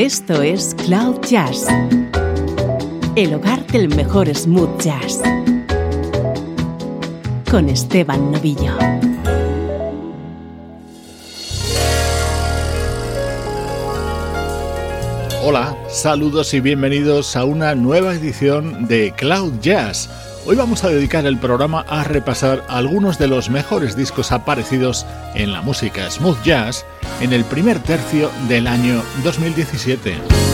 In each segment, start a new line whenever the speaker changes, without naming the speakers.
Esto es Cloud Jazz, el hogar del mejor smooth jazz, con Esteban Novillo.
Hola, saludos y bienvenidos a una nueva edición de Cloud Jazz. Hoy vamos a dedicar el programa a repasar algunos de los mejores discos aparecidos en la música smooth jazz en el primer tercio del año 2017.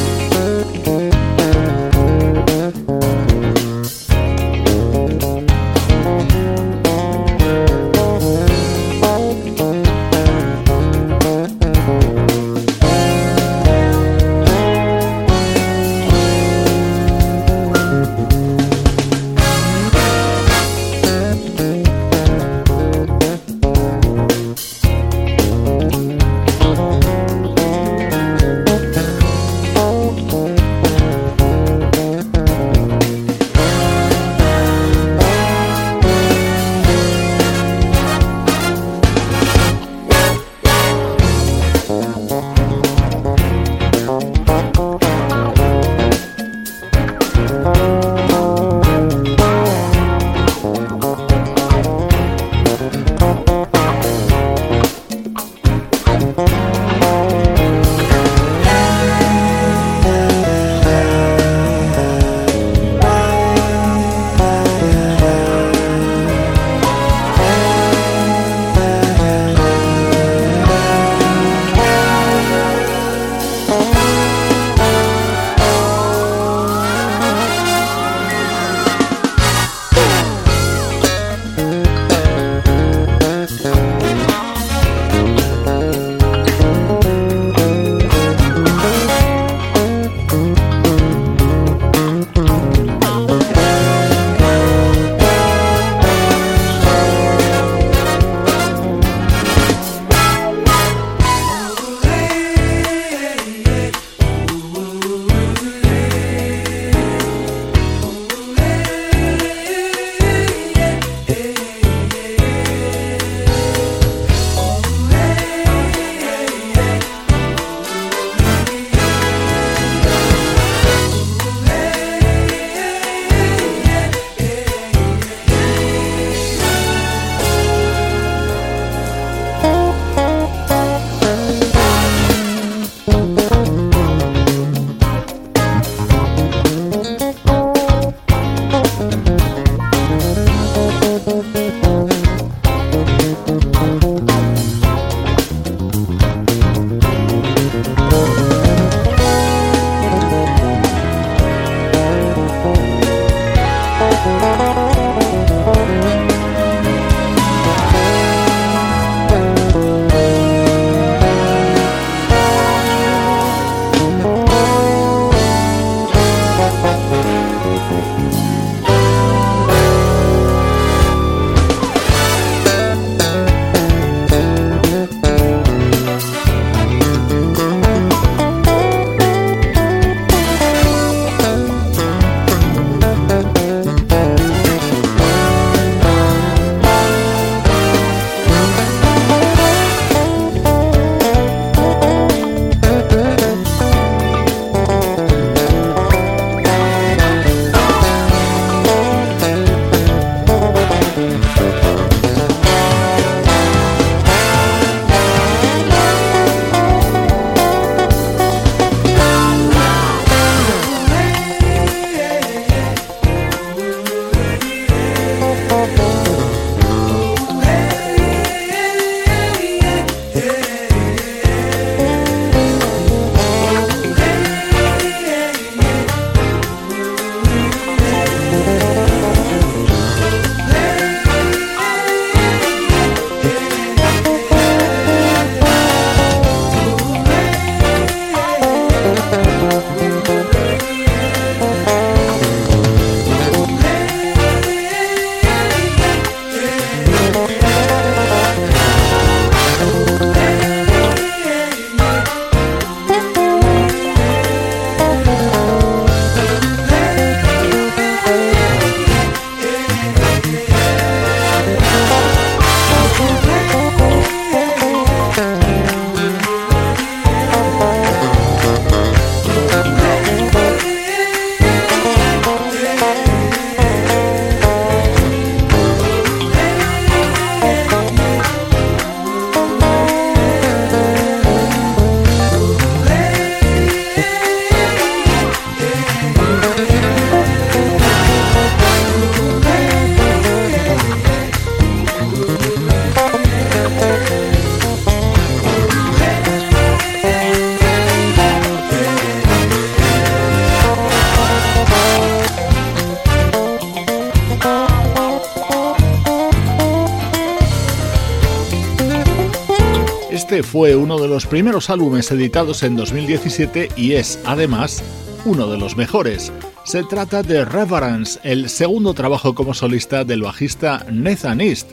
Este fue uno de los primeros álbumes editados en 2017 y es, además, uno de los mejores. Se trata de Reverence, el segundo trabajo como solista del bajista Nathan East,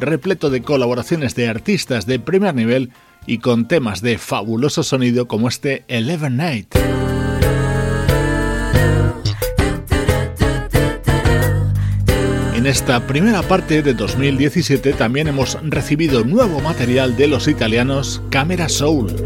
repleto de colaboraciones de artistas de primer nivel y con temas de fabuloso sonido como este Eleven Night. En esta primera parte de 2017 también hemos recibido nuevo material de los italianos Camera Soul.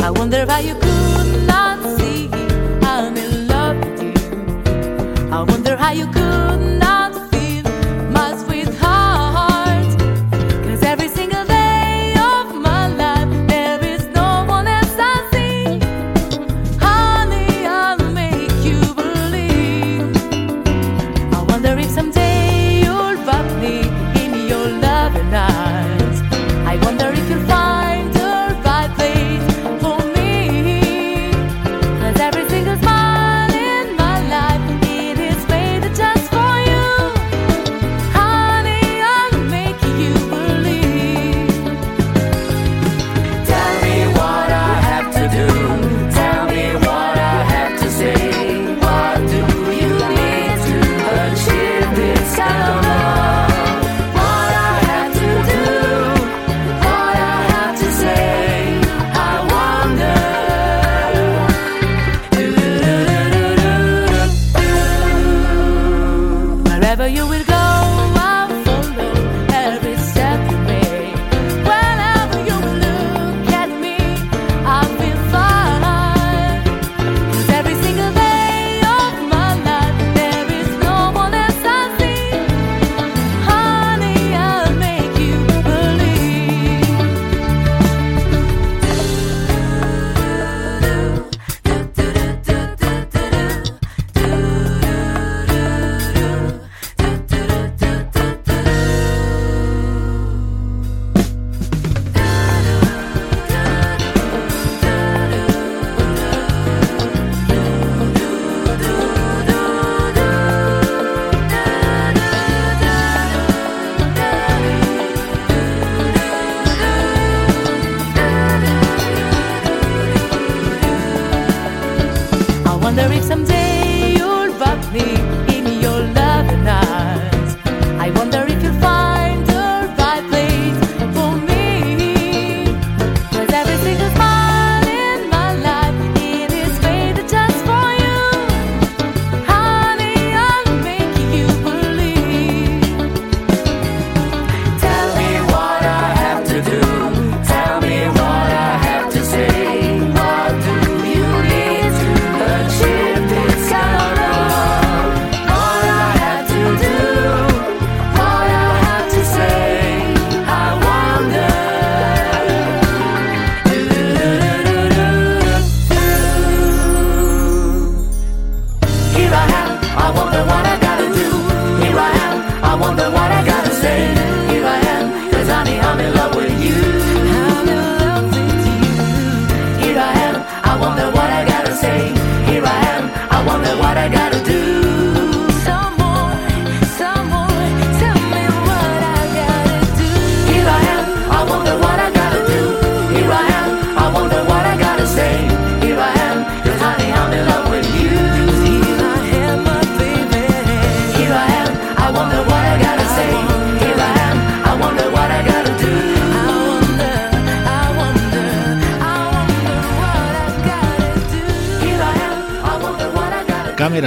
Wherever you will go.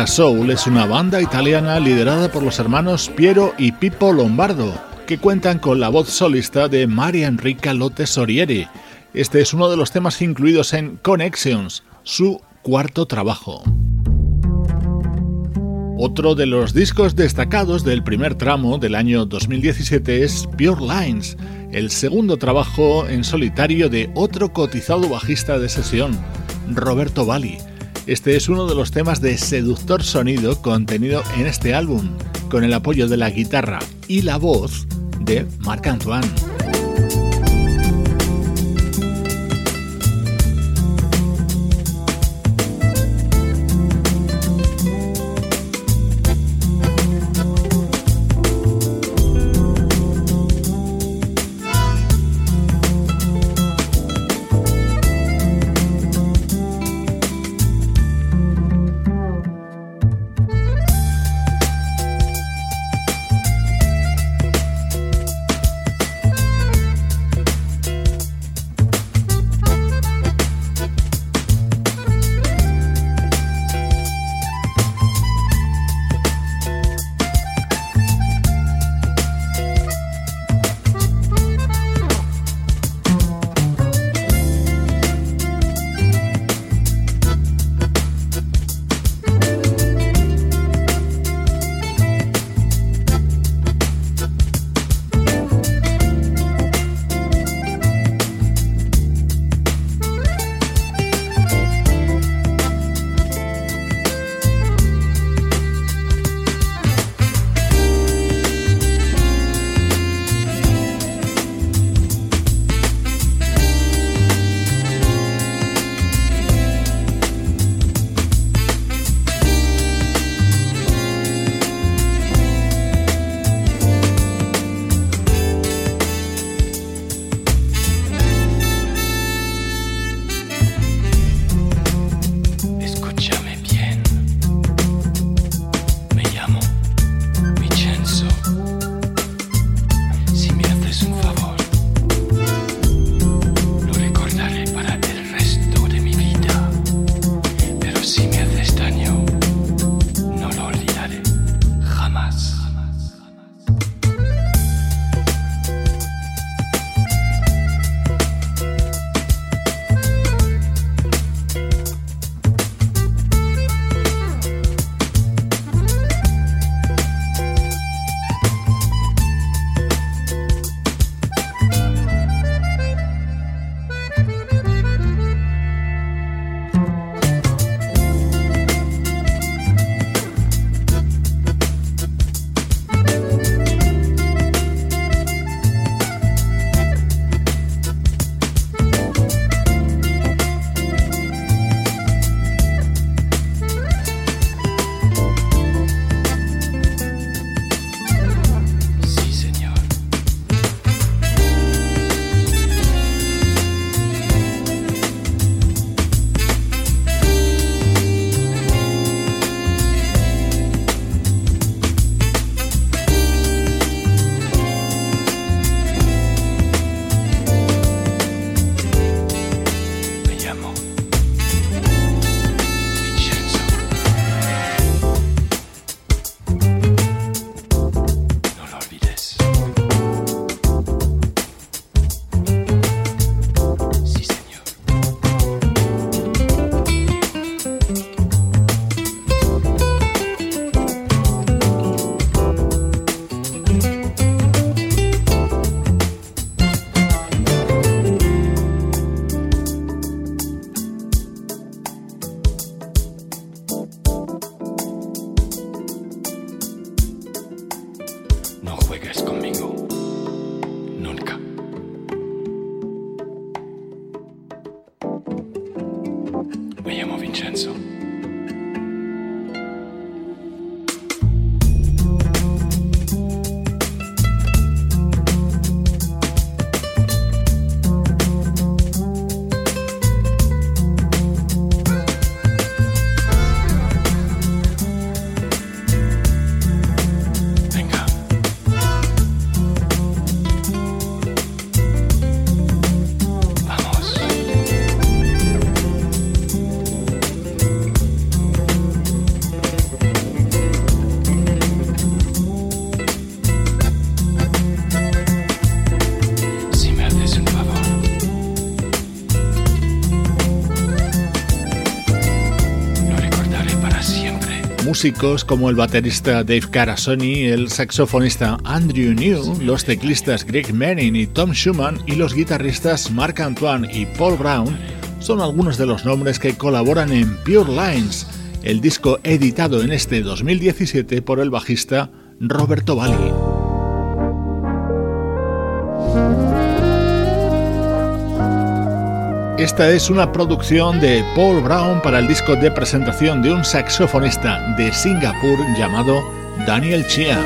Soul es una banda italiana liderada por los hermanos Piero y Pippo Lombardo, que cuentan con la voz solista de Maria Enrica Lotte Sorieri. Este es uno de los temas incluidos en Connections, su cuarto trabajo. Otro de los discos destacados del primer tramo del año 2017 es Pure Lines, el segundo trabajo en solitario de otro cotizado bajista de sesión, Roberto Valli este es uno de los temas de seductor sonido contenido en este álbum, con el apoyo de la guitarra y la voz de Marc Antoine.
músicos como el baterista Dave Carasoni, el saxofonista Andrew New, los teclistas Greg Manning y Tom Schumann y los guitarristas Mark Antoine y Paul Brown son algunos de los nombres que colaboran en Pure Lines, el disco editado en este 2017 por el bajista Roberto Valli. Esta es una producción de Paul Brown para el disco de presentación de un saxofonista de Singapur llamado Daniel Chia.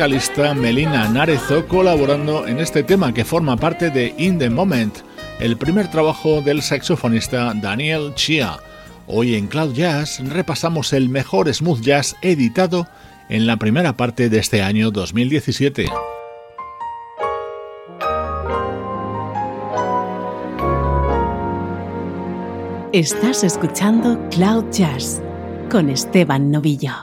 Melina Narezo colaborando en este tema que forma parte de In the Moment, el primer trabajo del saxofonista Daniel Chia.
Hoy en Cloud Jazz repasamos el mejor smooth jazz editado en la primera parte de este año 2017.
Estás escuchando Cloud Jazz con Esteban Novillo.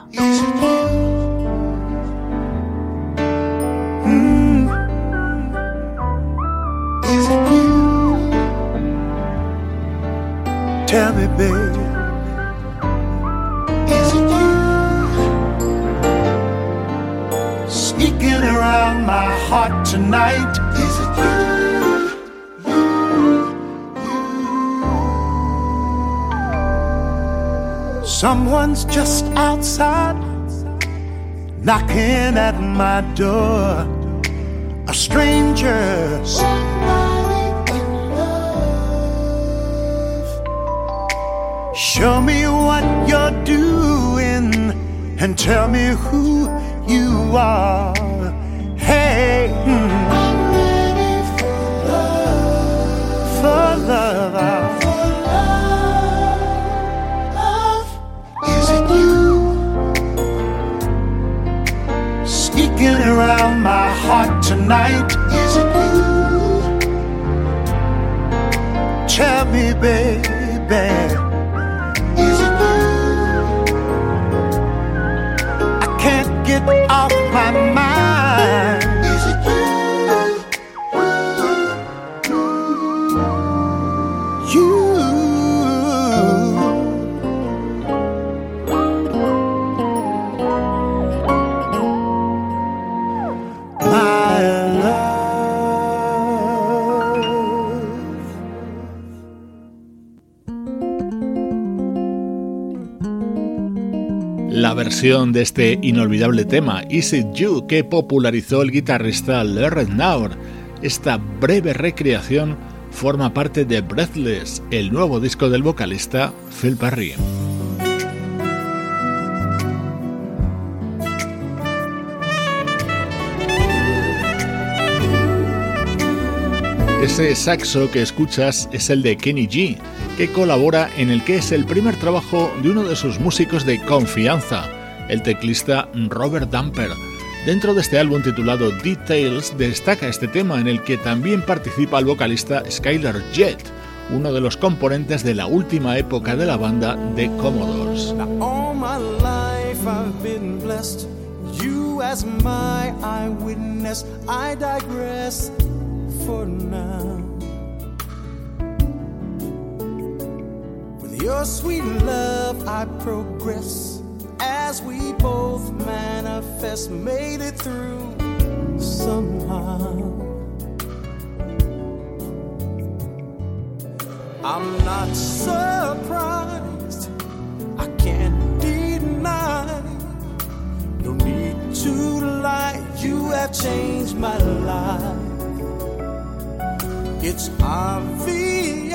Someone's just outside knocking at my door. A stranger. Show me what you're doing and tell me who you are. Hey, hmm. for love. Is sneaking around my heart tonight? Is it you? Tell me, baby. Is it you? I can't get off my mind.
Versión de este inolvidable tema, Is It You, que popularizó el guitarrista Larry Naur. Esta breve recreación forma parte de Breathless, el nuevo disco del vocalista Phil Perry. Ese saxo que escuchas es el de Kenny G, que colabora en el que es el primer trabajo de uno de sus músicos de confianza, el teclista Robert Damper. Dentro de este álbum titulado Details destaca este tema en el que también participa el vocalista Skylar Jett, uno de los componentes de la última época de la banda The Commodores.
For now. With your sweet love, I progress as we both manifest, made it through somehow. I'm not surprised. I can't deny. No need to lie. You have changed my life. It's obvious,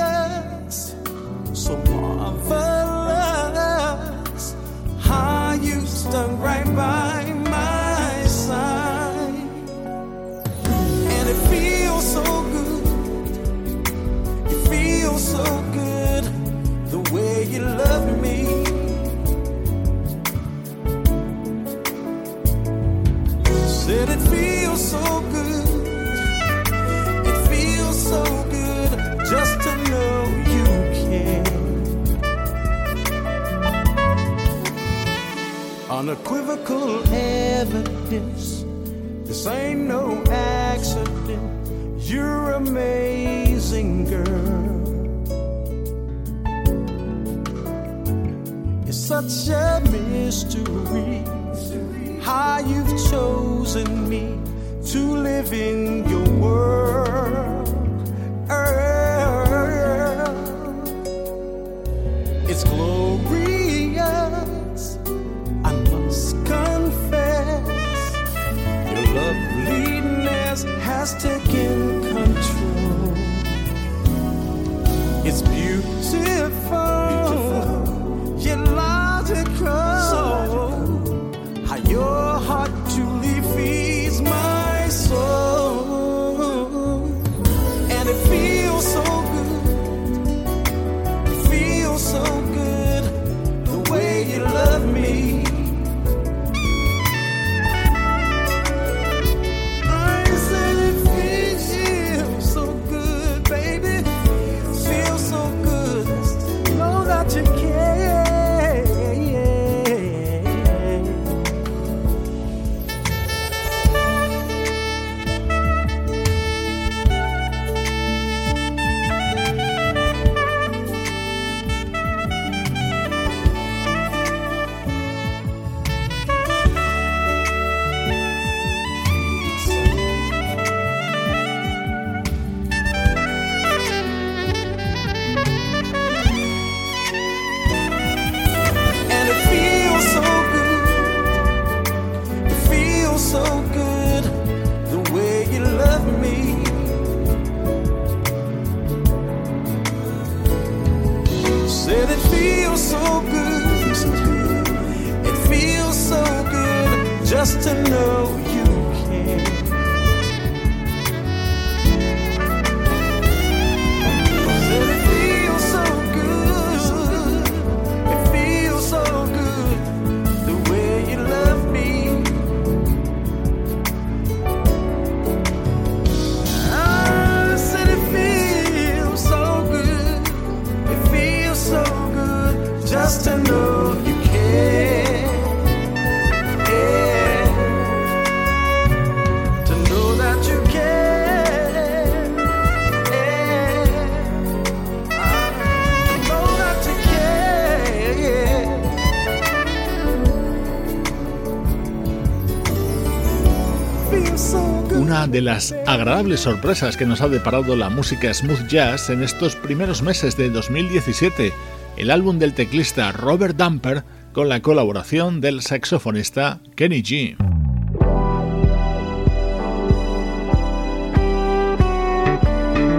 so Unequivocal evidence. This ain't no accident. You're amazing, girl. It's such a mystery how you've chosen me to live in your world.
De las agradables sorpresas que nos ha deparado la música smooth jazz en estos primeros meses de 2017, el álbum del teclista Robert Dumper con la colaboración del saxofonista Kenny G.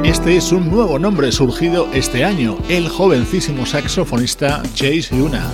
Este es un nuevo nombre surgido este año, el jovencísimo saxofonista Chase Luna.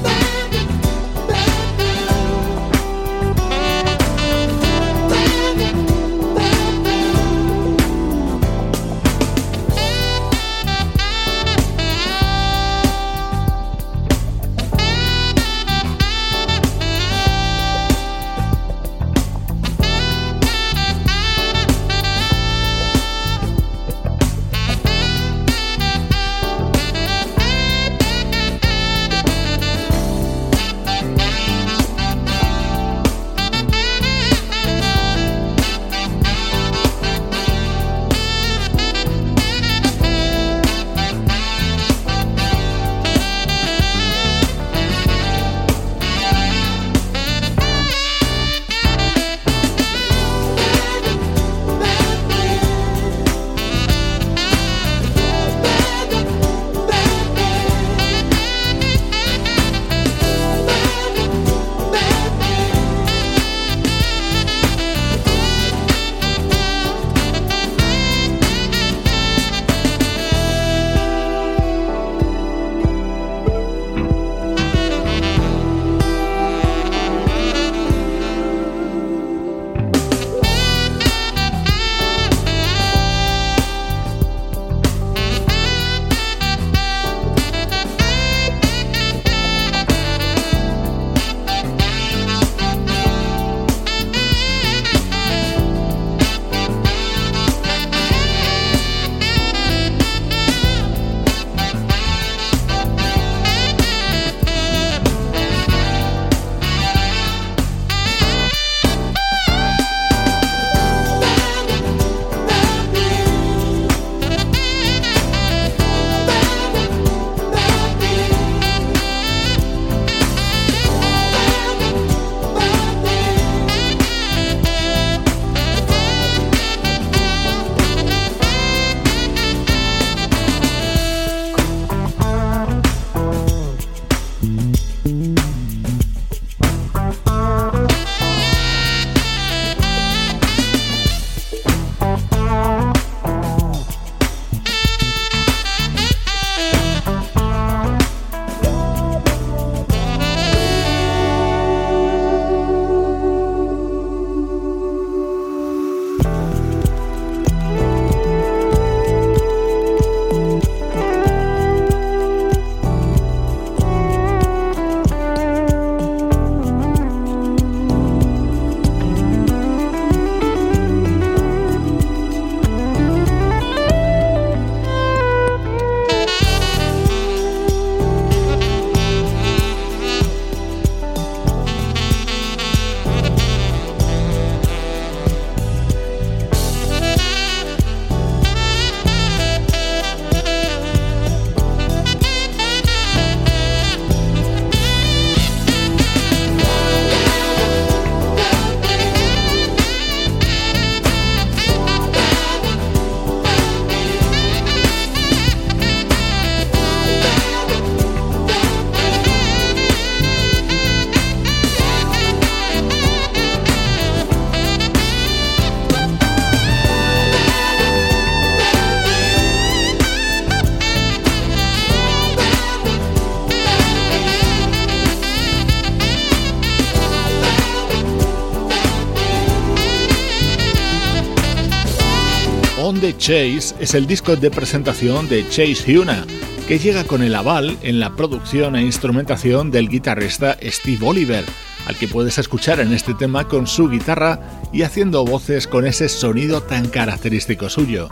Chase es el disco de presentación de Chase Huna, que llega con el aval en la producción e instrumentación del guitarrista Steve Oliver, al que puedes escuchar en este tema con su guitarra y haciendo voces con ese sonido tan característico suyo.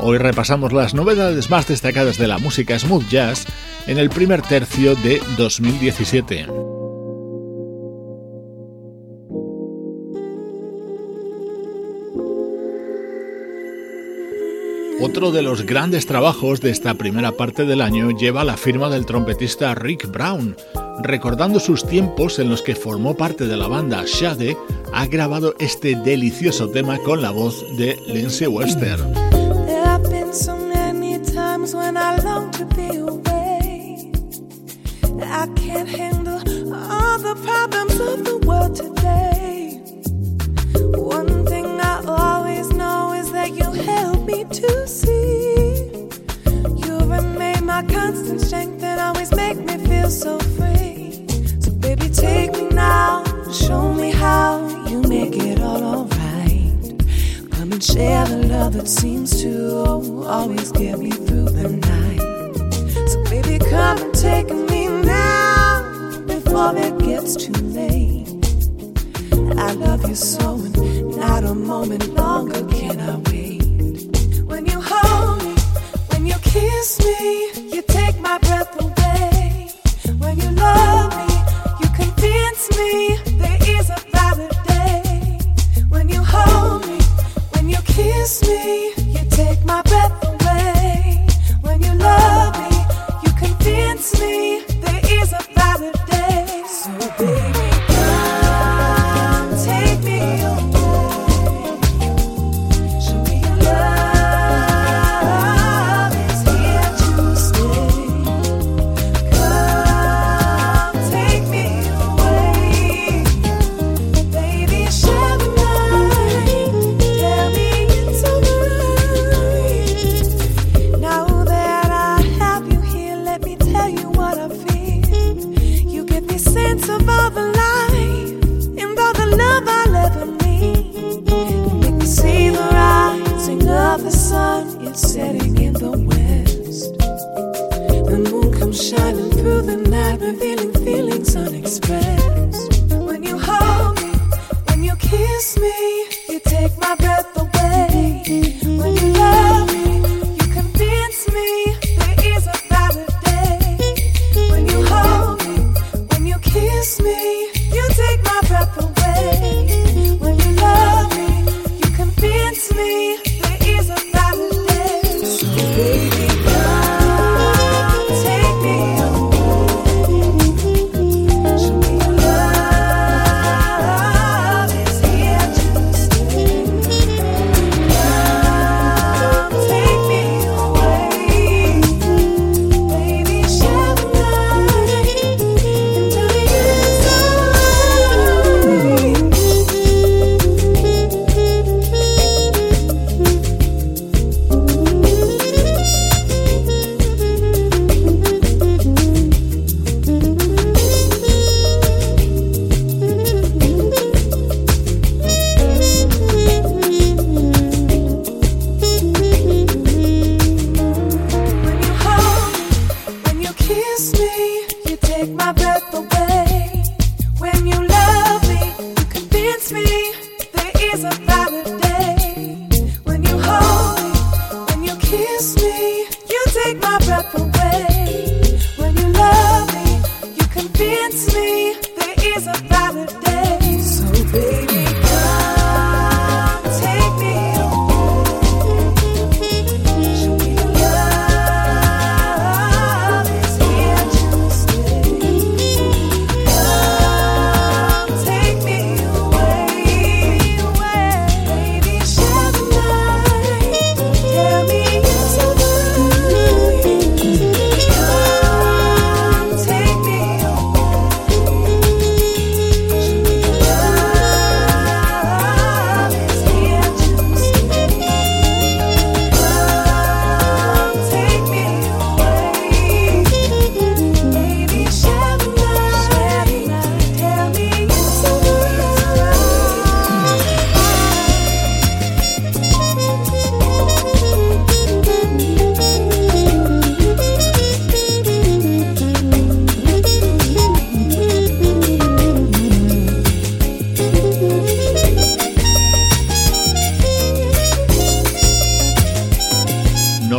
Hoy repasamos las novedades más destacadas de la música smooth jazz en el primer tercio de 2017. Otro de los grandes trabajos de esta primera parte del año lleva la firma del trompetista Rick Brown. Recordando sus tiempos en los que formó parte de la banda Shade, ha grabado este delicioso tema con la voz de Lindsay Webster.
Seems to always get me through the night. So, baby, come and take me now before it gets too late. I love you so, and not a moment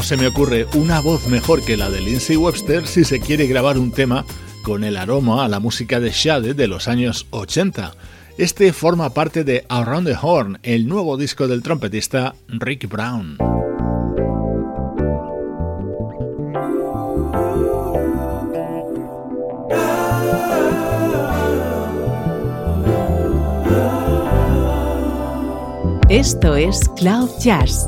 se me ocurre una voz mejor que la de Lindsay Webster si se quiere grabar un tema con el aroma a la música de Shade de los años 80. Este forma parte de Around the Horn, el nuevo disco del trompetista Rick Brown.
Esto es Cloud Jazz,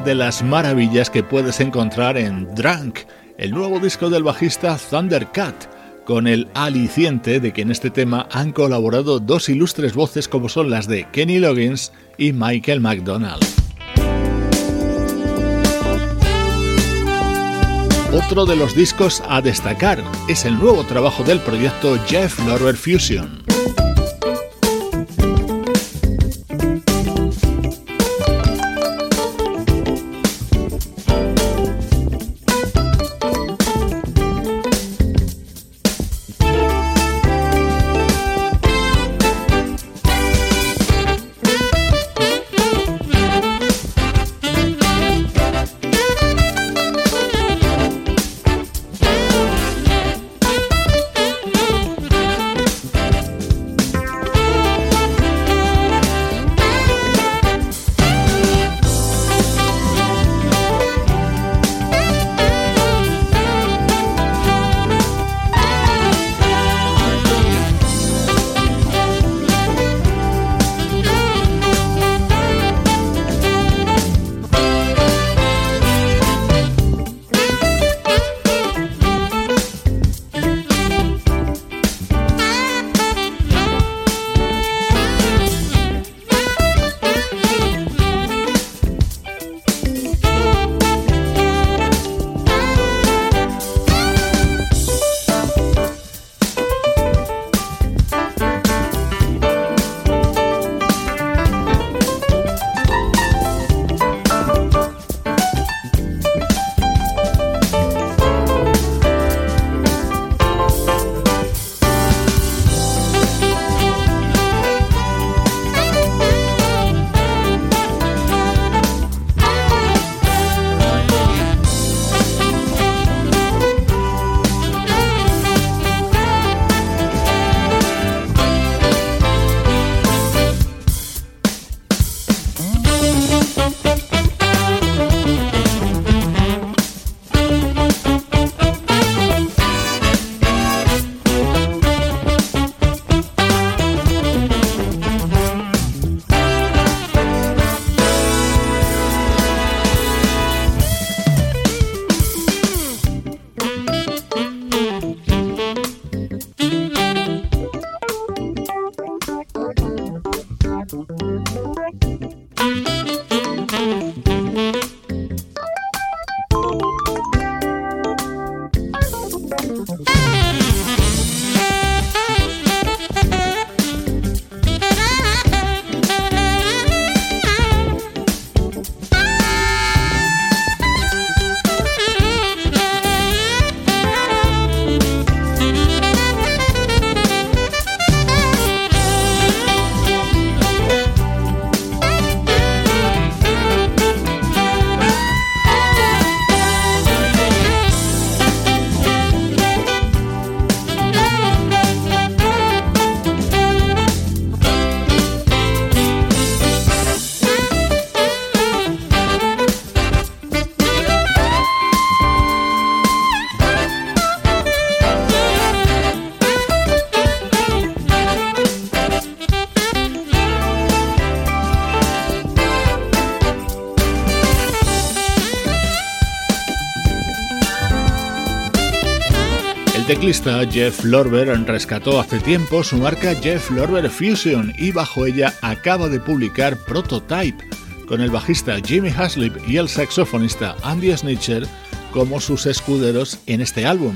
Las maravillas que puedes encontrar en Drunk, el nuevo disco del bajista Thundercat, con el aliciente de que en este tema han colaborado dos ilustres voces como son las de Kenny Loggins y Michael McDonald. Otro de los discos a destacar es el nuevo trabajo del proyecto Jeff Lorber Fusion. Ciclista Jeff Lorber rescató hace tiempo su marca Jeff Lorber Fusion y bajo ella acaba de publicar Prototype, con el bajista Jimmy Haslip y el saxofonista Andy Snitcher como sus escuderos en este álbum.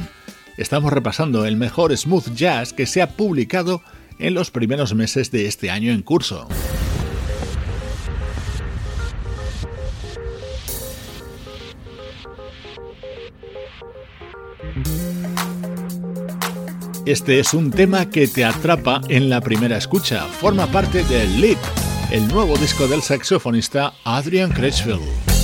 Estamos repasando el mejor smooth jazz que se ha publicado en los primeros meses de este año en curso. Este es un tema que te atrapa en la primera escucha. Forma parte de Leap, el nuevo disco del saxofonista Adrian Crutchfield.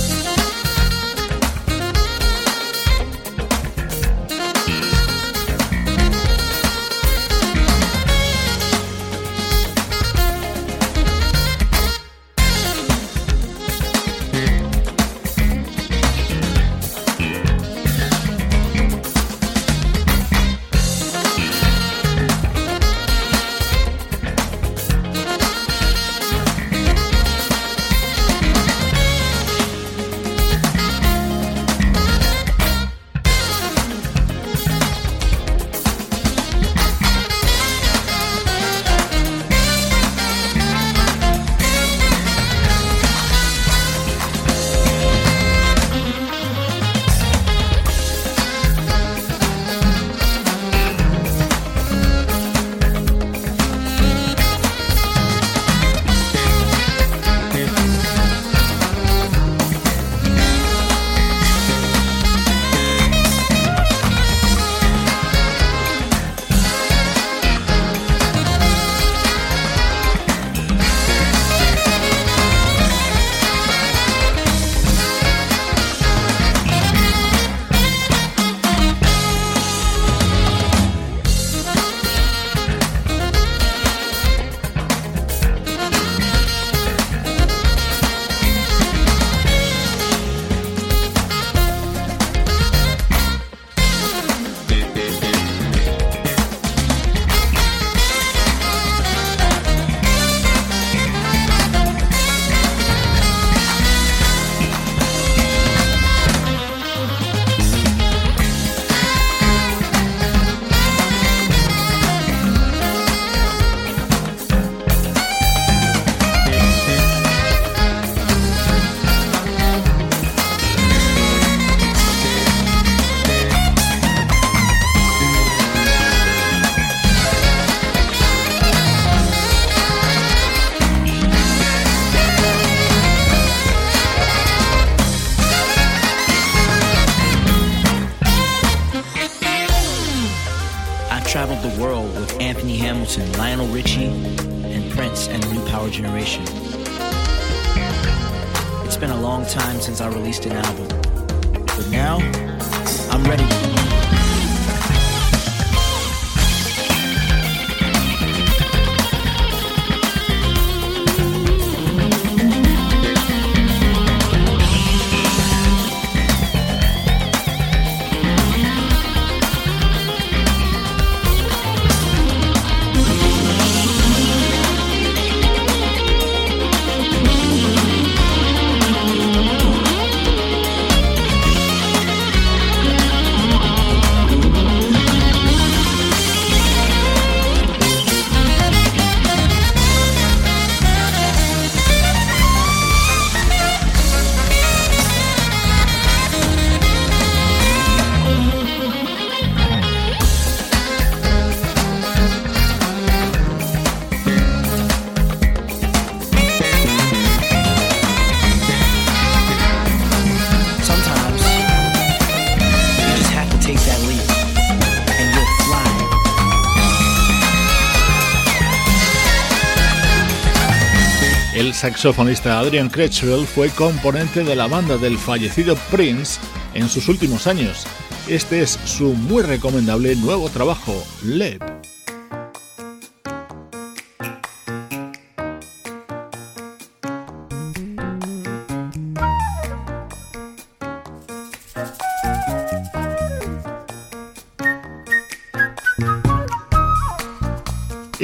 Saxofonista Adrian Cretchwell fue componente de la banda del fallecido Prince en sus últimos años. Este es su muy recomendable nuevo trabajo.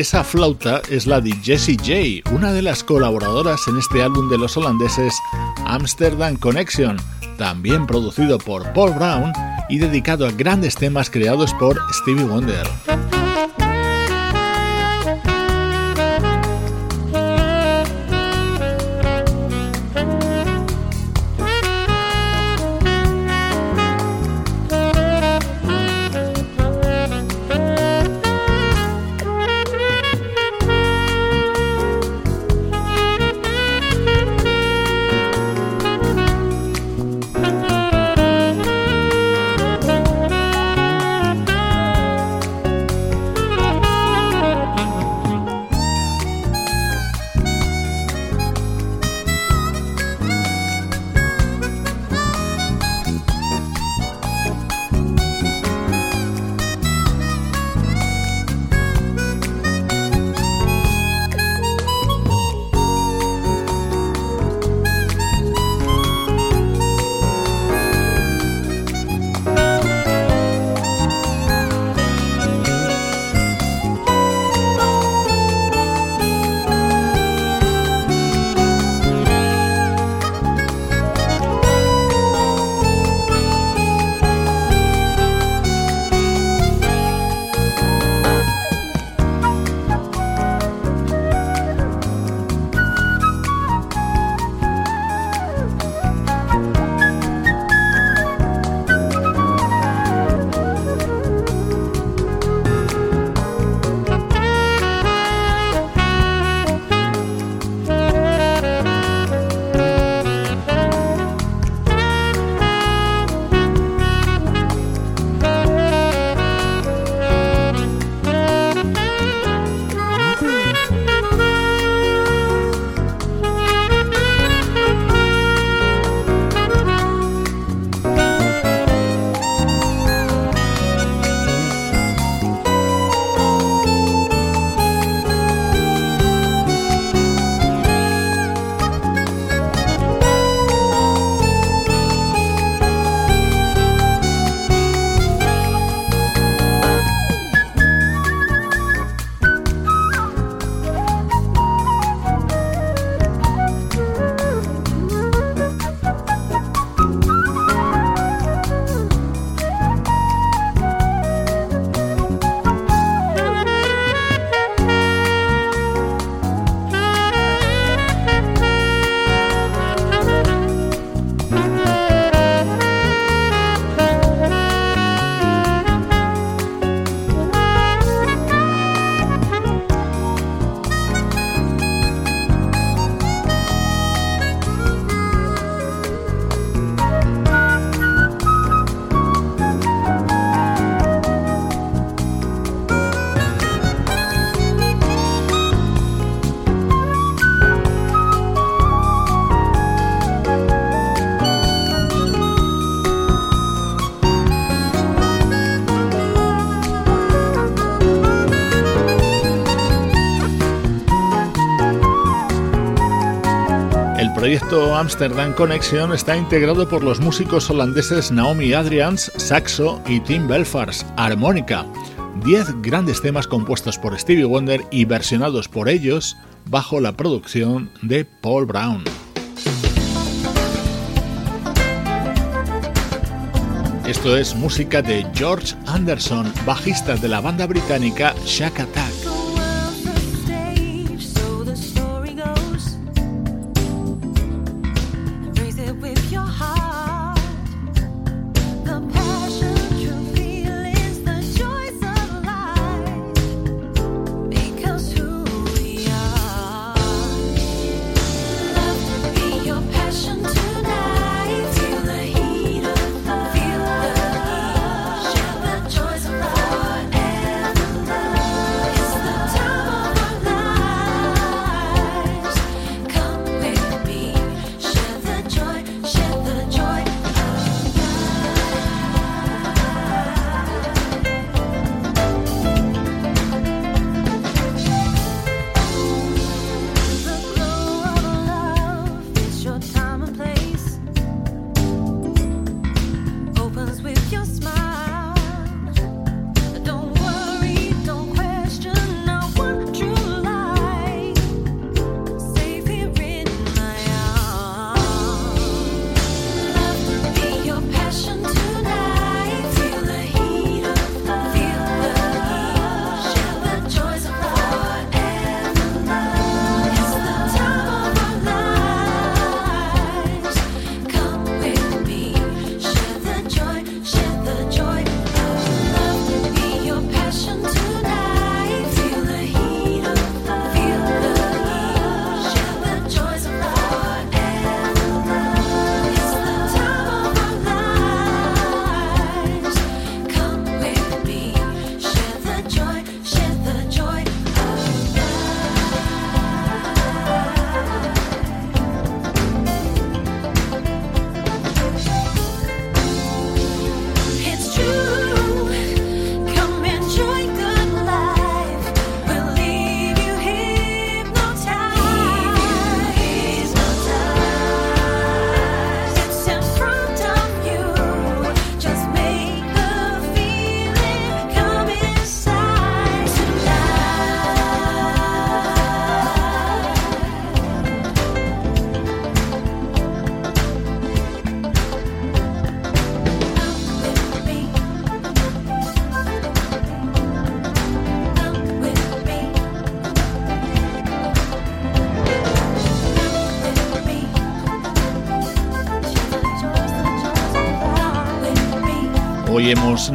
Esa flauta es la de Jessie J, una de las colaboradoras en este álbum de los holandeses Amsterdam Connection, también producido por Paul Brown y dedicado a grandes temas creados por Stevie Wonder. Amsterdam Connection está integrado por los músicos holandeses Naomi Adrians, saxo y Tim Belfars, armónica. Diez grandes temas compuestos por Stevie Wonder y versionados por ellos bajo la producción de Paul Brown. Esto es música de George Anderson, bajista de la banda británica Shack Attack.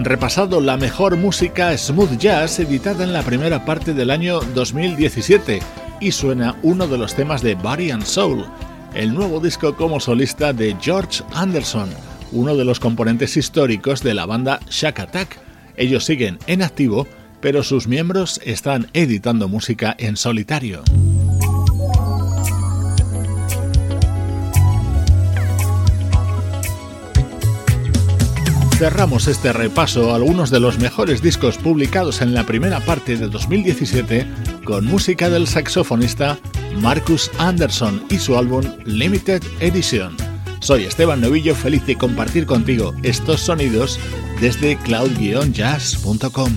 Repasado la mejor música smooth jazz editada en la primera parte del año 2017 y suena uno de los temas de Body and Soul, el nuevo disco como solista de George Anderson, uno de los componentes históricos de la banda Shack Attack. Ellos siguen en activo, pero sus miembros están editando música en solitario. Cerramos este repaso a algunos de los mejores discos publicados en la primera parte de 2017 con música del saxofonista Marcus Anderson y su álbum Limited Edition. Soy Esteban Novillo, feliz de compartir contigo estos sonidos desde cloud-jazz.com.